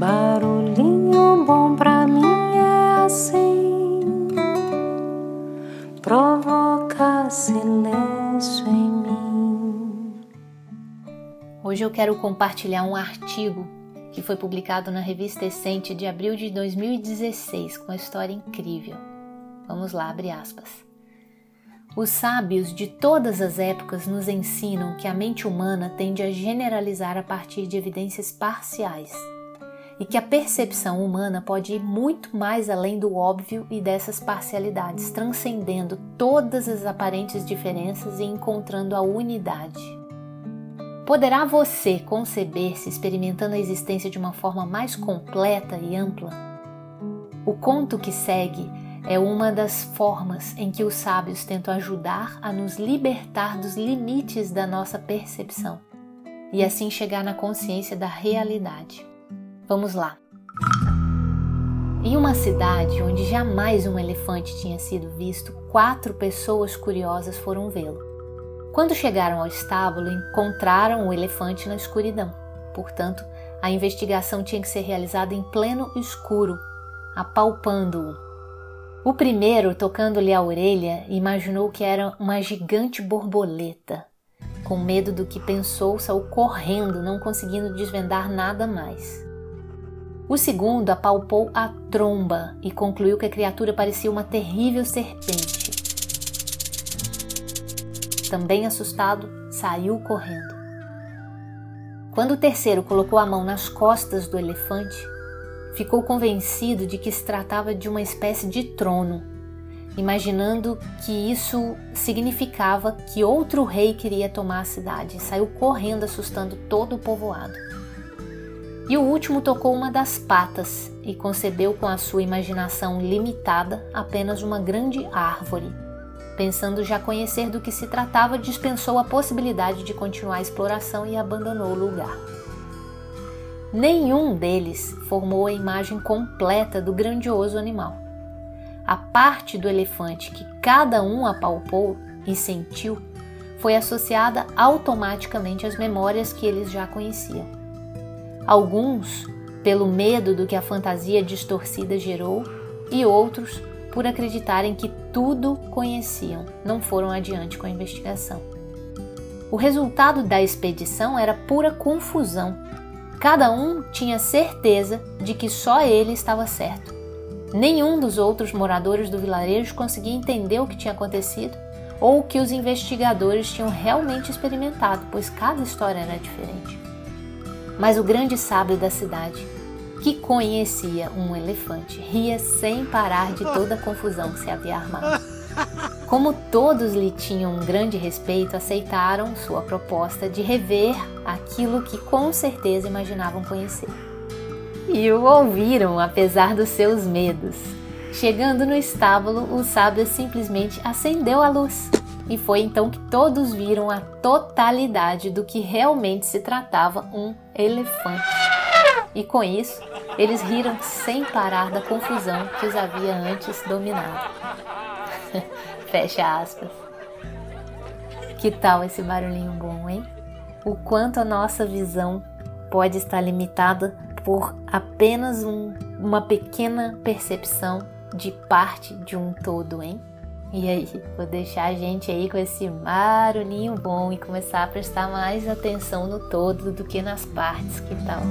Barulhinho bom pra mim é assim, provoca silêncio em mim. Hoje eu quero compartilhar um artigo que foi publicado na revista Essente de abril de 2016 com uma história incrível. Vamos lá, abre aspas. Os sábios de todas as épocas nos ensinam que a mente humana tende a generalizar a partir de evidências parciais e que a percepção humana pode ir muito mais além do óbvio e dessas parcialidades, transcendendo todas as aparentes diferenças e encontrando a unidade. Poderá você conceber-se experimentando a existência de uma forma mais completa e ampla? O conto que segue é uma das formas em que os sábios tentam ajudar a nos libertar dos limites da nossa percepção e assim chegar na consciência da realidade. Vamos lá! Em uma cidade onde jamais um elefante tinha sido visto, quatro pessoas curiosas foram vê-lo. Quando chegaram ao estábulo, encontraram o elefante na escuridão. Portanto, a investigação tinha que ser realizada em pleno escuro, apalpando-o o primeiro, tocando-lhe a orelha, imaginou que era uma gigante borboleta. Com medo do que pensou, saiu correndo, não conseguindo desvendar nada mais. O segundo apalpou a tromba e concluiu que a criatura parecia uma terrível serpente. Também assustado, saiu correndo. Quando o terceiro colocou a mão nas costas do elefante, ficou convencido de que se tratava de uma espécie de trono, imaginando que isso significava que outro rei queria tomar a cidade e saiu correndo, assustando todo o povoado. E o último tocou uma das patas e concebeu com a sua imaginação limitada apenas uma grande árvore. Pensando já conhecer do que se tratava, dispensou a possibilidade de continuar a exploração e abandonou o lugar. Nenhum deles formou a imagem completa do grandioso animal. A parte do elefante que cada um apalpou e sentiu foi associada automaticamente às memórias que eles já conheciam. Alguns, pelo medo do que a fantasia distorcida gerou, e outros, por acreditarem que tudo conheciam, não foram adiante com a investigação. O resultado da expedição era pura confusão Cada um tinha certeza de que só ele estava certo. Nenhum dos outros moradores do vilarejo conseguia entender o que tinha acontecido ou o que os investigadores tinham realmente experimentado, pois cada história era diferente. Mas o grande sábio da cidade, que conhecia um elefante, ria sem parar de toda a confusão que se havia armado. Como todos lhe tinham um grande respeito, aceitaram sua proposta de rever aquilo que com certeza imaginavam conhecer. E o ouviram, apesar dos seus medos. Chegando no estábulo, o sábio simplesmente acendeu a luz. E foi então que todos viram a totalidade do que realmente se tratava um elefante. E com isso, eles riram sem parar da confusão que os havia antes dominado. Fecha aspas. Que tal esse barulhinho bom, hein? O quanto a nossa visão pode estar limitada por apenas um, uma pequena percepção de parte de um todo, hein? E aí, vou deixar a gente aí com esse barulhinho bom e começar a prestar mais atenção no todo do que nas partes, que tal?